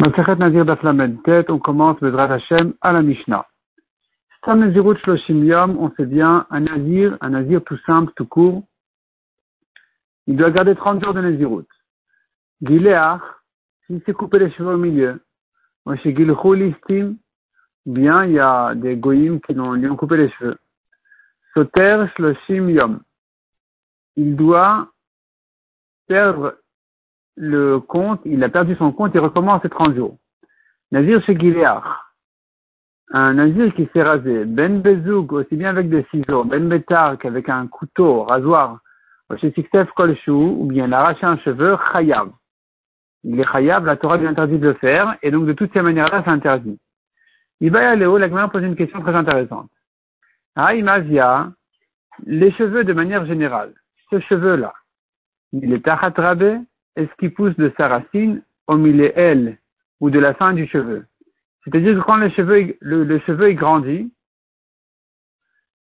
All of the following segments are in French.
Masachet Nazir d'Aflamed Tête, on commence Bezrat Hashem à la Mishnah. Stam Nazirut Shloshim Yom, on sait bien, un Nazir, un Nazir tout simple, tout court, il doit garder 30 jours de Nazirut. Gileach, s'il s'est coupé les cheveux au milieu, chez Gilchou Listim, bien, il y a des goyim qui lui ont coupé les cheveux. Soter Shloshim Yom, il doit perdre le compte, il a perdu son compte, il recommence ses 30 jours. Nazir chez Gileach. Un nazir qui s'est rasé, ben bezoug, aussi bien avec des ciseaux, ben betar qu'avec un couteau, rasoir, chez Siksef kolchou, ou bien l'arracher un cheveu, chayab. Il est chayab, la Torah lui interdit de le faire, et donc de toutes ces manières-là, c'est interdit. Ibaya Léo, la pose une question très intéressante. Aïmazia, les cheveux de manière générale, ce cheveu-là, il est tachatrabé, est-ce qu'il pousse de sa racine au milieu elle ou de la fin du cheveu? C'est-à-dire que quand le cheveu, le, cheveu grandit,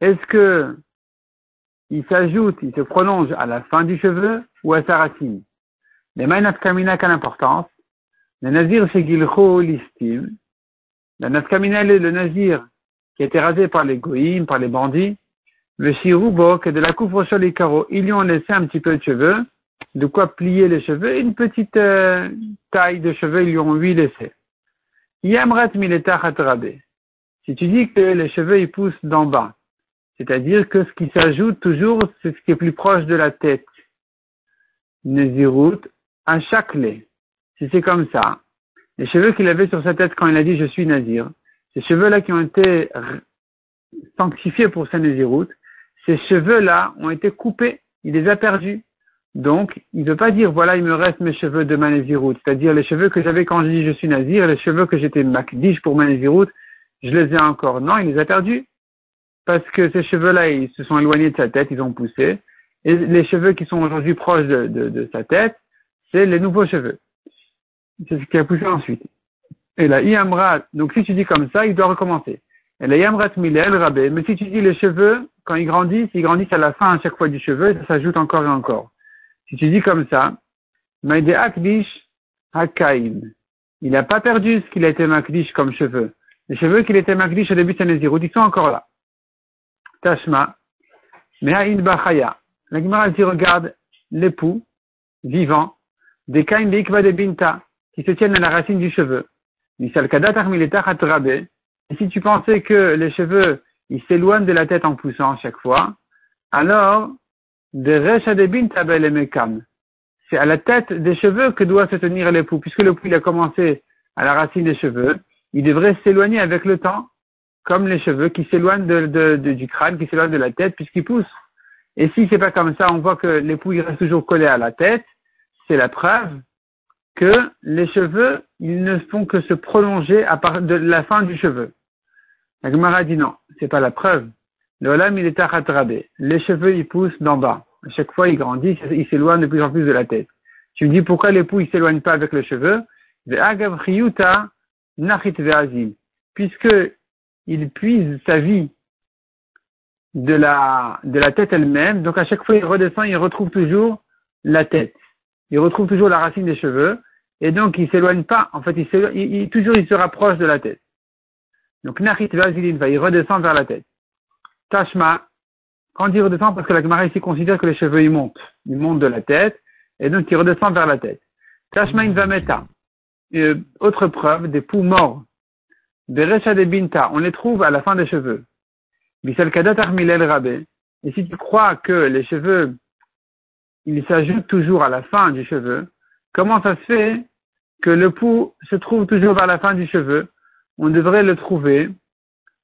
est-ce que il s'ajoute, il se prolonge à la fin du cheveu ou à sa racine? Les kamina quelle importance? Le nazir chez Gilcho l'estime. La nafkamina est le nazir qui a été rasé par les goïms, par les bandits. Le shirubo, que de la couvre sur les carreaux, ils lui ont laissé un petit peu de cheveux de quoi plier les cheveux, une petite euh, taille de cheveux, ils lui ont lui laissé. Yamrat Si tu dis que les cheveux ils poussent d'en bas, c'est-à-dire que ce qui s'ajoute toujours, c'est ce qui est plus proche de la tête. Nezirut, un chaclé. Si c'est comme ça, les cheveux qu'il avait sur sa tête quand il a dit je suis nazir, ces cheveux-là qui ont été sanctifiés pour sa Nezirut, ces cheveux-là ont été coupés, il les a perdus. Donc, il ne veut pas dire, voilà, il me reste mes cheveux de ma c'est-à-dire les cheveux que j'avais quand je dis je suis nazir, les cheveux que j'étais makdish pour ma je les ai encore. Non, il les a perdus. Parce que ces cheveux-là, ils se sont éloignés de sa tête, ils ont poussé. Et les cheveux qui sont aujourd'hui proches de, sa tête, c'est les nouveaux cheveux. C'est ce qui a poussé ensuite. Et la yamrat, donc si tu dis comme ça, il doit recommencer. Et la yamrat milel rabé, mais si tu dis les cheveux, quand ils grandissent, ils grandissent à la fin à chaque fois du cheveu, et ça s'ajoute encore et encore. Si tu dis comme ça, Maïde Akdish. Il n'a pas perdu ce qu'il a été Makdish comme cheveux. Les cheveux qu'il était Makdish au début de sa ils sont encore là. Tashma. Mehaïn Bachaya. La Gemara dit, regarde l'époux vivant des Kain Beikva de Binta qui se tiennent à la racine du cheveu. Et si tu pensais que les cheveux, ils s'éloignent de la tête en poussant chaque fois, alors de C'est à la tête des cheveux que doit se tenir l'époux. Puisque l'époux il a commencé à la racine des cheveux, il devrait s'éloigner avec le temps, comme les cheveux qui s'éloignent du crâne, qui s'éloignent de la tête, puisqu'ils poussent. Et si c'est pas comme ça, on voit que l'époux il reste toujours collé à la tête, c'est la preuve que les cheveux, ils ne font que se prolonger à part de la fin du cheveu. La Gemara dit non, c'est pas la preuve. Le Olam, il est. Les cheveux, ils poussent d'en bas. À chaque fois, ils grandissent, ils s'éloignent de plus en plus de la tête. Tu me dis pourquoi l'époux, il s'éloigne pas avec les cheveux? Puisque il puise sa vie de la, de la tête elle-même. Donc, à chaque fois, il redescend, il retrouve toujours la tête. Il retrouve toujours la racine des cheveux. Et donc, il s'éloigne pas. En fait, il, toujours, il se rapproche de la tête. Donc, Nachit va, il redescend vers la tête. Tashma, quand il redescend, parce que la Gemara ici considère que les cheveux ils montent, ils montent de la tête, et donc il redescend vers la tête. Tashma invameta, euh, autre preuve, des poux morts, des recha binta, on les trouve à la fin des cheveux. Bisal kadat armilel rabé, et si tu crois que les cheveux, ils s'ajoutent toujours à la fin du cheveu, comment ça se fait que le pouls se trouve toujours vers la fin du cheveu? On devrait le trouver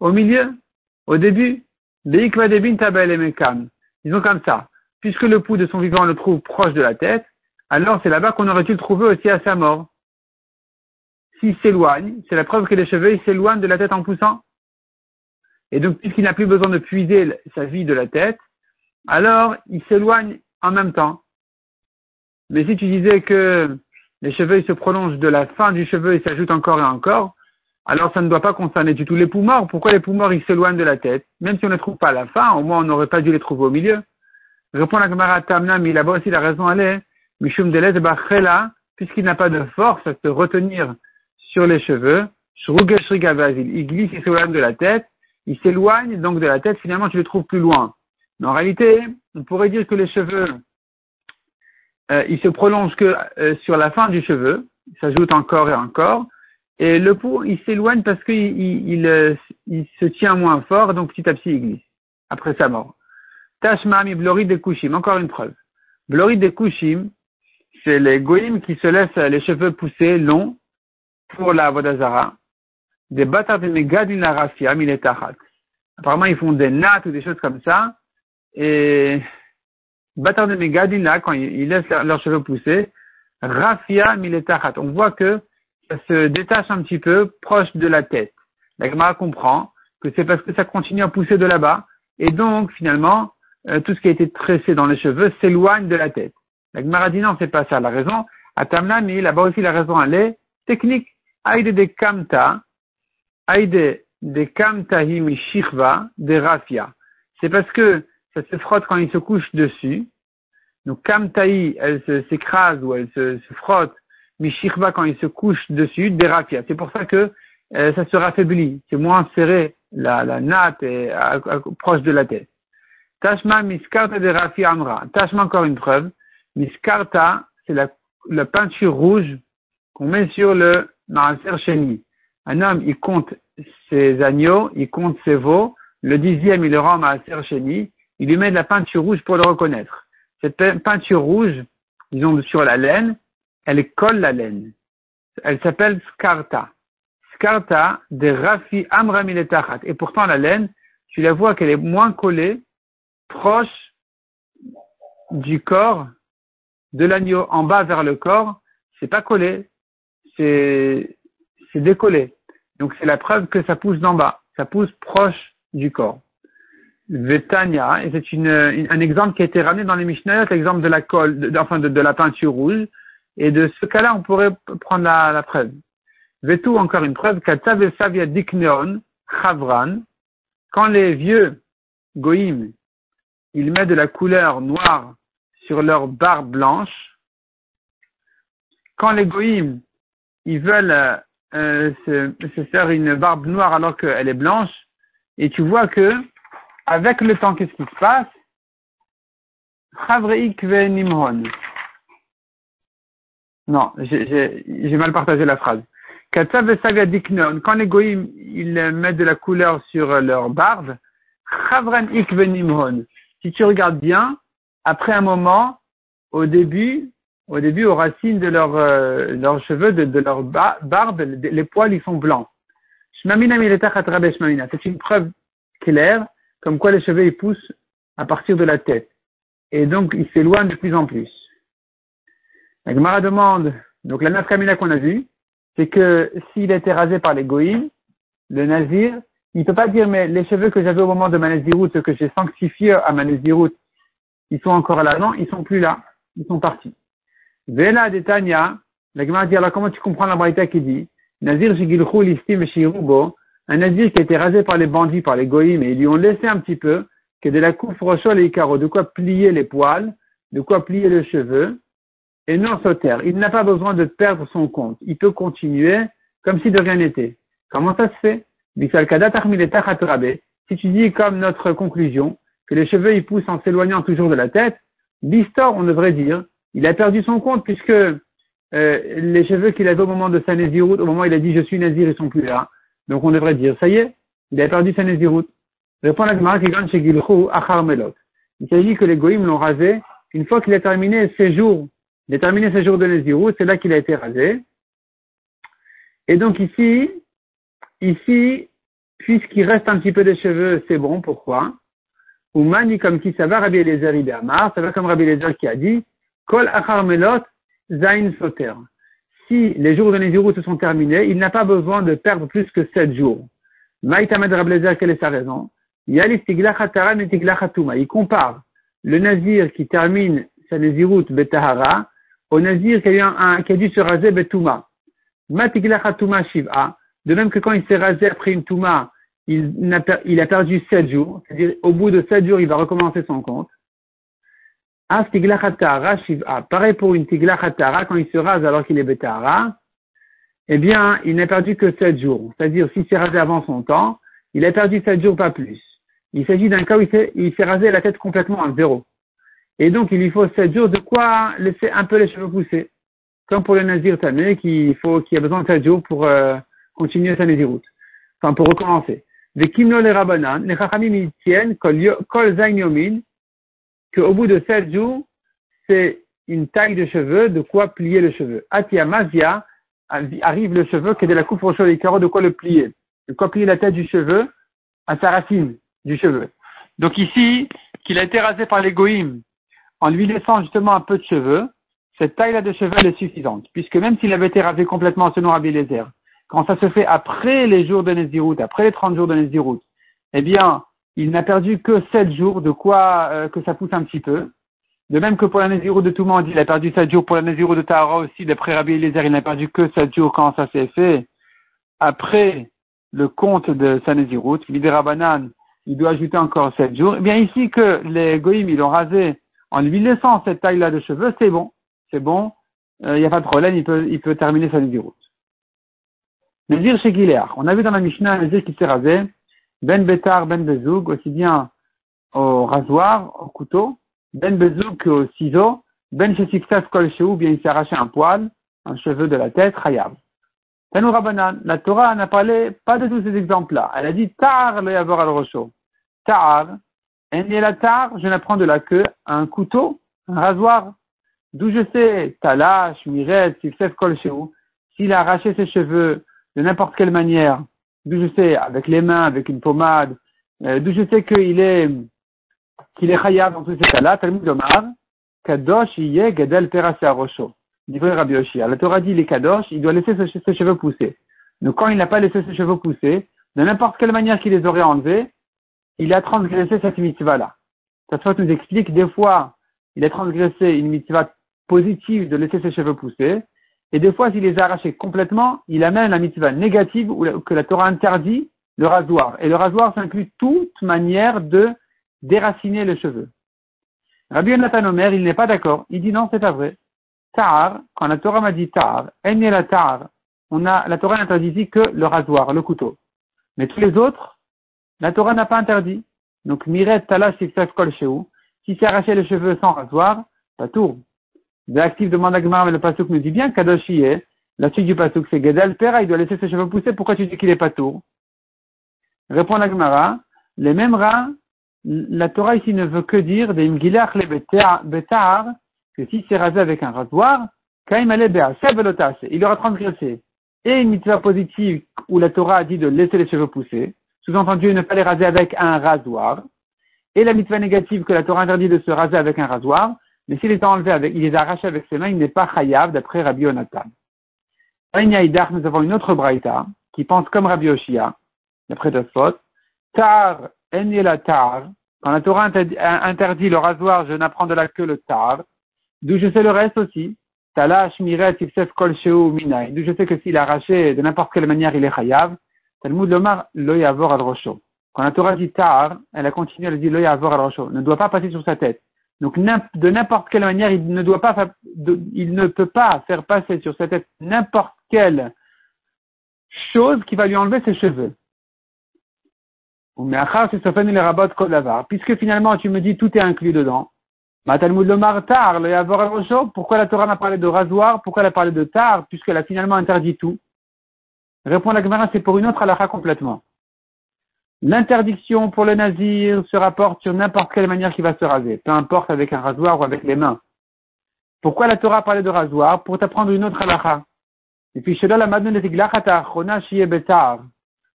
au milieu, au début, ils ont comme ça. Puisque le pouls de son vivant le trouve proche de la tête, alors c'est là-bas qu'on aurait dû le trouver aussi à sa mort. S'il s'éloigne, c'est la preuve que les cheveux s'éloignent de la tête en poussant. Et donc, puisqu'il n'a plus besoin de puiser sa vie de la tête, alors il s'éloigne en même temps. Mais si tu disais que les cheveux se prolongent de la fin du cheveu et s'ajoutent encore et encore, alors ça ne doit pas concerner du tout les poux morts. Pourquoi les poux morts, ils s'éloignent de la tête? Même si on ne les trouve pas à la fin, au moins on n'aurait pas dû les trouver au milieu. Répond la Gemara Tamna, mais là-bas aussi la raison elle est, Mishum Delez Bachela, puisqu'il n'a pas de force à se retenir sur les cheveux, il glisse, il s'éloigne de la tête, il s'éloigne donc de la tête, finalement tu le trouves plus loin. Mais en réalité, on pourrait dire que les cheveux, euh, ils se prolongent que euh, sur la fin du cheveu, il s'ajoute encore et encore, et le pot, il s'éloigne parce qu'il il, il, euh, il, se tient moins fort, donc petit à petit il glisse, après sa mort. Tashmam et Blorid de Kushim, encore une preuve. Blorid de Kushim, c'est les goïms qui se laissent les cheveux pousser longs pour la Vodazara. Des bâtards de Megadin Rafia, Apparemment, ils font des nattes ou des choses comme ça. Et bâtards de Megadin, là, quand ils laissent leurs cheveux pousser, Rafia Miletachat. On voit que ça se détache un petit peu proche de la tête. La Gemara comprend que c'est parce que ça continue à pousser de là-bas. Et donc, finalement, euh, tout ce qui a été tressé dans les cheveux s'éloigne de la tête. La Gemara dit non, c'est pas ça. La raison, à Tamnami, là-bas aussi la raison, elle est technique. Aïde de kamta, aïde de kamtahi mishirva de rafia. C'est parce que ça se frotte quand il se couche dessus. Donc kamtahi, elle s'écrase ou elle se, frotte. Mishirva quand il se couche dessus, de rafia. C'est pour ça que euh, ça se raffaiblit. C'est moins serré, la, natte est proche de la tête. Tashma miskarta de rafia amra. Tashma encore une preuve. Miskarta, c'est la, peinture rouge qu'on met sur le Maaser Sheni. Un homme, il compte ses agneaux, il compte ses veaux, le dixième, il le rend Maaser Sheni, il lui met de la peinture rouge pour le reconnaître. Cette peinture rouge, disons sur la laine, elle colle la laine. Elle s'appelle Skarta. Skarta de Rafi Amramiletachat. Et pourtant, la laine, tu la vois qu'elle est moins collée, proche du corps de l'agneau en bas vers le corps, c'est pas collé, c'est, décollé. Donc c'est la preuve que ça pousse d'en bas, ça pousse proche du corps. Vetania, et c'est une, un exemple qui a été ramené dans les Mishnayot, l'exemple de la colle, enfin de, la peinture rouge, et de ce cas-là, on pourrait prendre la, la preuve. Vetu, encore une preuve, quand les vieux goïm, ils mettent de la couleur noire sur leur barbe blanche. Quand les goïms, ils veulent euh, se, faire une barbe noire alors qu'elle est blanche, et tu vois que, avec le temps, qu'est-ce qui se passe? Non, j'ai mal partagé la phrase. Quand les goïms, ils mettent de la couleur sur leur barbe, si tu regardes bien, après un moment, au début, au début, aux racines de leurs euh, cheveux, de, de leur barbe, les poils, ils sont blancs. C'est une preuve claire, comme quoi les cheveux, ils poussent à partir de la tête. Et donc, ils s'éloignent de plus en plus. La Gemara demande, donc la nafkamina qu'on a vue, c'est que s'il a été rasé par les goïms, le nazir, il ne peut pas dire, mais les cheveux que j'avais au moment de ma ce que j'ai sanctifié à ma ils sont encore là. Non, ils sont plus là. Ils sont partis. Vela de Tanya, la Gemara dit, alors comment tu comprends la braïta qui dit, Nazir Shigilchu Listim un Nazir qui a été rasé par les bandits, par les goïms, et ils lui ont laissé un petit peu, que de la coupe rochol et caro, de quoi plier les poils, de quoi plier les cheveux, et non sauter. Il n'a pas besoin de perdre son compte. Il peut continuer comme si de rien n'était. Comment ça se fait? Si tu dis comme notre conclusion, que les cheveux ils poussent en s'éloignant toujours de la tête, Bistor, on devrait dire, il a perdu son compte puisque euh, les cheveux qu'il avait au moment de sa Néziroute, au moment où il a dit je suis Nazir, ils sont plus là. Donc on devrait dire, ça y est, il a perdu sa Néziroute. Répond la qui chez. Il s'agit que les Goïms l'ont rasé une fois qu'il a terminé ses jours. Terminé ses jours de Néziroute, c'est là qu'il a été rasé. Et donc ici, ici, puisqu'il reste un petit peu de cheveux, c'est bon, pourquoi? Ou mani comme qui ça va, Rabbi Eliezer Amar, ça va comme Rabbi Eliezer qui a dit, Kol achar melot zain soter. Si les jours de Nézirut se sont terminés, il n'a pas besoin de perdre plus que sept jours. Maïtamed Rabbi Eliezer, quelle est sa raison? Il compare le nazir qui termine sa Nézirut betahara au nazir qui a, un, qui a dû se raser. Matiglachatuma shiv'a. De même que quand il s'est rasé après une touma, il, a, perdu sept jours, c'est-à-dire au bout de sept jours, il va recommencer son compte. Ah, Pareil pour une tiglachatara quand il se rase alors qu'il est betara. eh bien, il n'a perdu que sept jours. C'est-à-dire, s'il s'est rasé avant son temps, il a perdu sept jours, pas plus. Il s'agit d'un cas où il s'est rasé la tête complètement à zéro. Et donc, il lui faut sept jours de quoi laisser un peu les cheveux pousser. Comme pour le Nazir Tamé, qui faut, qui a besoin de sept jours pour euh, continuer sa Naziroute. Enfin, pour recommencer. Les Kimno les Rabanan, les Chachamim, ils tiennent, Kol Zain qu'au bout de sept jours, c'est une taille de cheveux, de quoi plier le cheveu. Atia Mazia, arrive le cheveu, qui est de la coupe au les carreaux, de quoi le plier. De quoi plier la tête du cheveu à sa racine du cheveu. Donc ici, qu'il a été rasé par les en lui laissant justement un peu de cheveux, cette taille-là de cheveux est suffisante. Puisque même s'il avait été rasé complètement selon Rabbi Lézer, quand ça se fait après les jours de Nézirut, après les 30 jours de Nézirut, eh bien, il n'a perdu que 7 jours, de quoi euh, que ça pousse un petit peu. De même que pour la Nézirut de monde, il a perdu 7 jours. Pour la Nézirut de Tahara aussi, d'après Rabbi Eliezer, il n'a perdu que 7 jours quand ça s'est fait. Après le compte de sa Nézirut, Rabanan, il doit ajouter encore 7 jours. Eh bien, ici que les Goïm, ils l'ont rasé en lui laissant cette taille-là de cheveux, c'est bon. C'est bon. Il n'y a pas de problème, il peut, il peut terminer sa Nézirut. Nézir chez Gilear. On a vu dans la Mishnah un Nézir qui s'est rasé, Ben Betar, Ben Bezoug, aussi bien au rasoir, au couteau, Ben Bezoug qu'au ciseau, Ben Shesiksas Kol ou bien il s'est arraché un poil, un cheveu de la tête, Hayab. Tanou Rabbanan, la Torah n'a parlé pas de tous ces exemples-là. Elle a dit Tar le Yavor al Rosho. Tar, en la tar, je n'apprends de la queue un couteau, un rasoir. D'où je sais, Talash, Miret, Siksef Kol s'il a arraché ses cheveux de n'importe quelle manière, d'où je sais, avec les mains, avec une pommade, euh, d'où je sais qu'il est, qu'il est chayav dans tous ces cas-là, Talmud Omar, Kadosh yé gadel perasé arosho. Rabbi Oshia. La Torah dit, il est Kadosh, il doit laisser ses, cheveux pousser. Donc quand il n'a pas laissé ses cheveux pousser, de n'importe quelle manière qu'il les aurait enlevés, il a transgressé cette mitzvah-là. Cette nous explique, des fois, il a transgressé une mitzvah positive de laisser ses cheveux pousser, et des fois, s'il les a arrachés complètement, il amène la mitzvah négative que la Torah interdit le rasoir. Et le rasoir, ça inclut toute manière de déraciner les cheveux. Rabbi Yonatan Omer, il n'est pas d'accord. Il dit non, c'est pas vrai. Tar, quand la Torah m'a dit tar, elle la tar, on a, la Torah n'interdit que le rasoir, le couteau. Mais tous les autres, la Torah n'a pas interdit. Donc, miret tala kol si c'est arraché les cheveux sans rasoir, pas tourne. L'actif demande à Gmar, mais le Pasuk nous dit bien Kadoshi est. La suite du Pasuk, c'est Gedel Pera, il doit laisser ses cheveux pousser. Pourquoi tu dis qu'il est pas tour? Répond la Gemara, les mêmes rats, la Torah ici ne veut que dire des Mgilach le Betar, que si c'est rasé avec un rasoir, il aura transgressé. Et une mitzvah positive où la Torah a dit de laisser les cheveux pousser, sous-entendu ne pas les raser avec un rasoir, et la mitzvah négative que la Torah interdit de se raser avec un rasoir, mais s'il est enlevé il les a arrachés avec ses mains, il n'est pas chayav d'après Rabbi Onatan. nous avons une autre braïta qui pense comme Rabbi Oshia, d'après Tosfot. Tar, en tar. Quand la Torah interdit le rasoir, je n'apprends de là que le tar. D'où je sais le reste aussi. Talash, miret, ifsef, kol, minay. D'où je sais que s'il a arraché de n'importe quelle manière, il est chayav. Talmud lomar, lo yavor al rosho. Quand la Torah dit tar, elle a continué, elle dit lo yavor al rosho. Ne doit pas passer sur sa tête. Donc de n'importe quelle manière, il ne peut pas faire passer sur sa tête n'importe quelle chose qui va lui enlever ses cheveux. Puisque finalement tu me dis tout est inclus dedans. Pourquoi la Torah m'a parlé de rasoir? Pourquoi elle a parlé de tar Puisqu'elle a finalement interdit tout. Répond la Gemara, c'est pour une autre halakha complètement. L'interdiction pour le nazir se rapporte sur n'importe quelle manière qu'il va se raser, peu importe avec un rasoir ou avec les mains. Pourquoi la Torah parlait de rasoir? Pour t'apprendre une autre halakha. Et puis,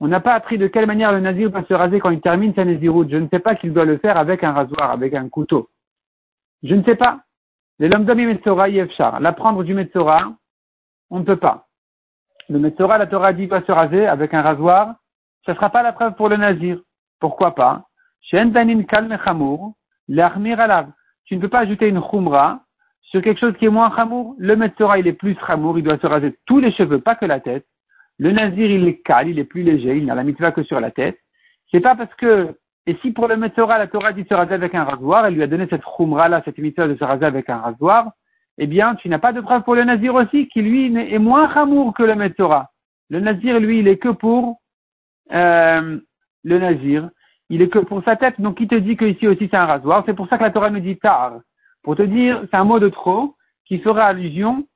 on n'a pas appris de quelle manière le nazir va se raser quand il termine sa naziroute. Je ne sais pas qu'il doit le faire avec un rasoir, avec un couteau. Je ne sais pas. Les l'omdami metzora yefshar. L'apprendre du metzora, on ne peut pas. Le metzora, la Torah dit, va se raser avec un rasoir ce ne sera pas la preuve pour le nazir. Pourquoi pas? Tu ne peux pas ajouter une khumra sur quelque chose qui est moins chamour. Le metzora, il est plus chamour, il doit se raser tous les cheveux, pas que la tête. Le nazir, il est calme, il est plus léger, il n'a la mitzvah que sur la tête. C'est pas parce que, et si pour le metzora, la Torah dit se raser avec un rasoir, elle lui a donné cette khumra là, cette mitzvah de se raser avec un rasoir, eh bien, tu n'as pas de preuve pour le Nazir aussi, qui lui est moins ramour que le Metzora. Le Nazir, lui, il est que pour euh, le Nazir. Il est que pour sa tête. Donc, qui te dit que ici aussi c'est un rasoir C'est pour ça que la Torah nous dit tard. Pour te dire, c'est un mot de trop qui fera allusion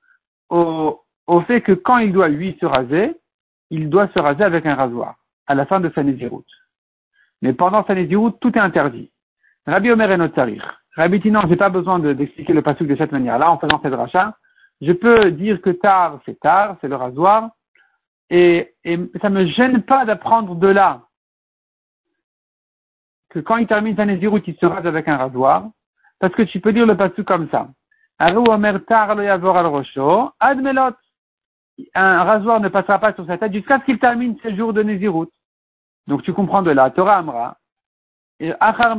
au, fait que quand il doit, lui, se raser, il doit se raser avec un rasoir à la fin de sa Néziroute. Mais pendant sa Néziroute, tout est interdit. Rabbi Omer et. Rabbi dit non, j'ai pas besoin d'expliquer le passage de cette manière-là en faisant cette rachat. Je peux dire que tard, c'est tard, c'est le rasoir. Et, et ça me gêne pas d'apprendre de là que quand il termine sa Néziroute, il se rase avec un rasoir. Parce que tu peux dire le passage comme ça. Un rasoir ne passera pas sur sa tête jusqu'à ce qu'il termine ses jours de Nézirut. Donc tu comprends de là, Torah Amra. Achar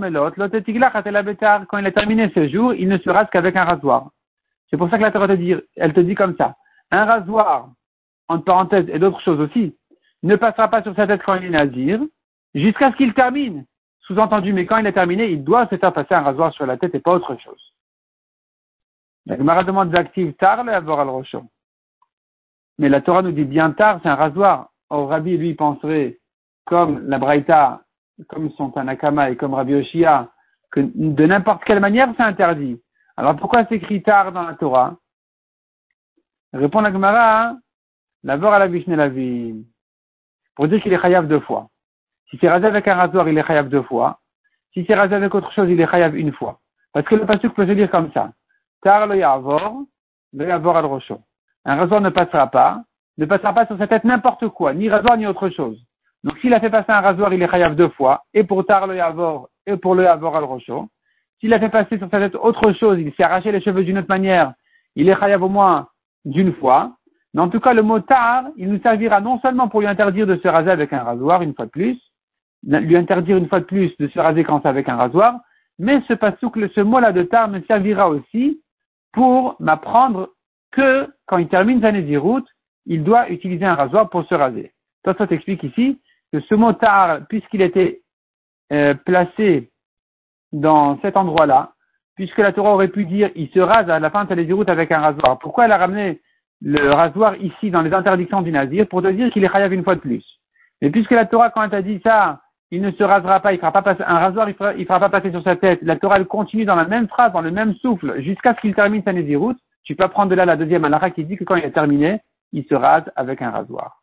quand il a terminé ses jours, il ne se rase qu'avec un rasoir. C'est pour ça que la Torah te dit, elle te dit comme ça. Un rasoir, entre parenthèses, et d'autres choses aussi, ne passera pas sur sa tête quand il est nazir, jusqu'à ce qu'il termine. Sous-entendu, mais quand il est terminé, il doit se faire passer un rasoir sur la tête et pas autre chose. La Gemara demande d'active tard le al rochon. Mais la Torah nous dit bien tard, c'est un rasoir. Or, Rabbi, lui, penserait, comme la Braïta, comme son Tanakama et comme Rabbi Oshia, que de n'importe quelle manière, c'est interdit. Alors, pourquoi c'est écrit tard dans la Torah? Répond la Gemara, l'avor à la Vishne la vie. Pour dire qu'il est chayav deux fois. Si c'est rasé avec un rasoir, il est chayav deux fois. Si c'est rasé avec autre chose, il est chayav une fois. Parce que le pasuk peut se dire comme ça. Tar le yavor, le yavor al rocho un rasoir ne passera pas, ne passera pas sur sa tête n'importe quoi, ni rasoir ni autre chose. Donc s'il a fait passer un rasoir, il est chayav deux fois, et pour tar le yavor, et pour le yavor al rocho. S'il a fait passer sur sa tête autre chose, il s'est arraché les cheveux d'une autre manière, il est chayav au moins d'une fois. Mais en tout cas, le mot tar, il nous servira non seulement pour lui interdire de se raser avec un rasoir une fois de plus, lui interdire une fois de plus de se raser quand c'est avec un rasoir, mais ce ce mot-là de tar me servira aussi pour m'apprendre que quand il termine sa Nézirut, il doit utiliser un rasoir pour se raser. Toi, ça t'explique ici que ce mot tar, puisqu'il était euh, placé dans cet endroit-là, puisque la Torah aurait pu dire il se rase à la fin de sa Nézirut avec un rasoir, pourquoi elle a ramené le rasoir ici dans les interdictions du Nazir? Pour te dire qu'il est chayav une fois de plus Mais puisque la Torah, quand elle t'a dit ça, il ne se rasera pas, il fera pas passer, un rasoir, il fera, pas passer sur sa tête. La Torah, elle continue dans la même phrase, dans le même souffle, jusqu'à ce qu'il termine sa Nézirut tu peux prendre de là la deuxième halakha qui dit que quand il est terminé, il se rase avec un rasoir.